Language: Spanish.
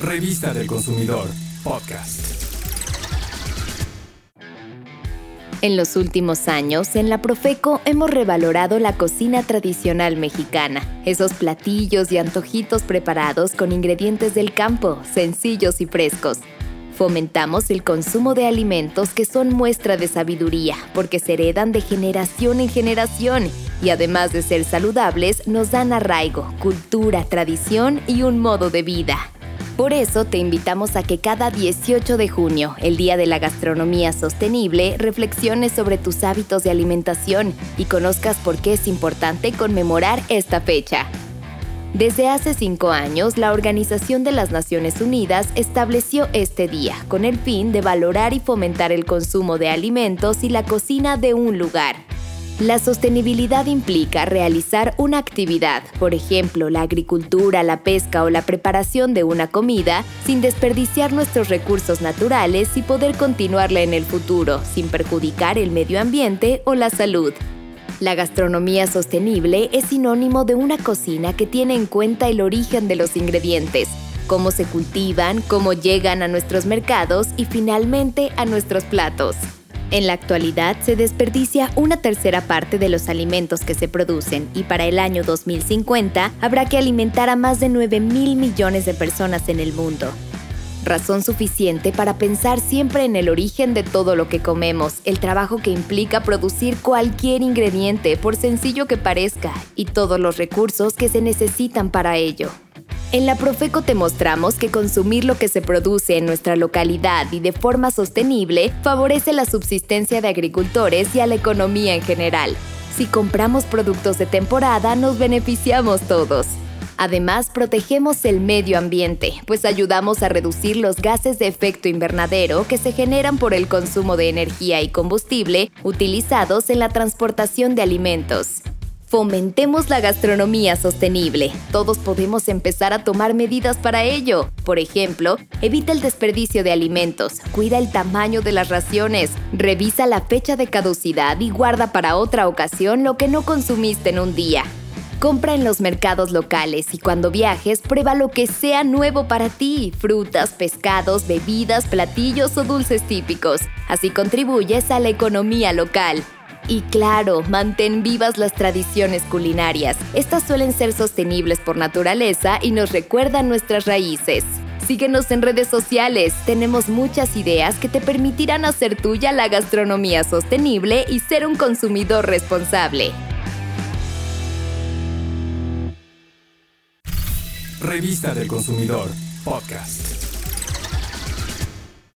Revista del Consumidor, podcast. En los últimos años, en la Profeco hemos revalorado la cocina tradicional mexicana, esos platillos y antojitos preparados con ingredientes del campo, sencillos y frescos. Fomentamos el consumo de alimentos que son muestra de sabiduría, porque se heredan de generación en generación y además de ser saludables, nos dan arraigo, cultura, tradición y un modo de vida. Por eso te invitamos a que cada 18 de junio, el Día de la Gastronomía Sostenible, reflexiones sobre tus hábitos de alimentación y conozcas por qué es importante conmemorar esta fecha. Desde hace cinco años, la Organización de las Naciones Unidas estableció este día con el fin de valorar y fomentar el consumo de alimentos y la cocina de un lugar. La sostenibilidad implica realizar una actividad, por ejemplo, la agricultura, la pesca o la preparación de una comida, sin desperdiciar nuestros recursos naturales y poder continuarla en el futuro, sin perjudicar el medio ambiente o la salud. La gastronomía sostenible es sinónimo de una cocina que tiene en cuenta el origen de los ingredientes, cómo se cultivan, cómo llegan a nuestros mercados y finalmente a nuestros platos. En la actualidad se desperdicia una tercera parte de los alimentos que se producen y para el año 2050 habrá que alimentar a más de 9 mil millones de personas en el mundo. Razón suficiente para pensar siempre en el origen de todo lo que comemos, el trabajo que implica producir cualquier ingrediente, por sencillo que parezca, y todos los recursos que se necesitan para ello. En la Profeco te mostramos que consumir lo que se produce en nuestra localidad y de forma sostenible favorece la subsistencia de agricultores y a la economía en general. Si compramos productos de temporada, nos beneficiamos todos. Además, protegemos el medio ambiente, pues ayudamos a reducir los gases de efecto invernadero que se generan por el consumo de energía y combustible utilizados en la transportación de alimentos. Fomentemos la gastronomía sostenible. Todos podemos empezar a tomar medidas para ello. Por ejemplo, evita el desperdicio de alimentos, cuida el tamaño de las raciones, revisa la fecha de caducidad y guarda para otra ocasión lo que no consumiste en un día. Compra en los mercados locales y cuando viajes prueba lo que sea nuevo para ti, frutas, pescados, bebidas, platillos o dulces típicos. Así contribuyes a la economía local. Y claro, mantén vivas las tradiciones culinarias. Estas suelen ser sostenibles por naturaleza y nos recuerdan nuestras raíces. Síguenos en redes sociales, tenemos muchas ideas que te permitirán hacer tuya la gastronomía sostenible y ser un consumidor responsable. Revista del Consumidor, podcast.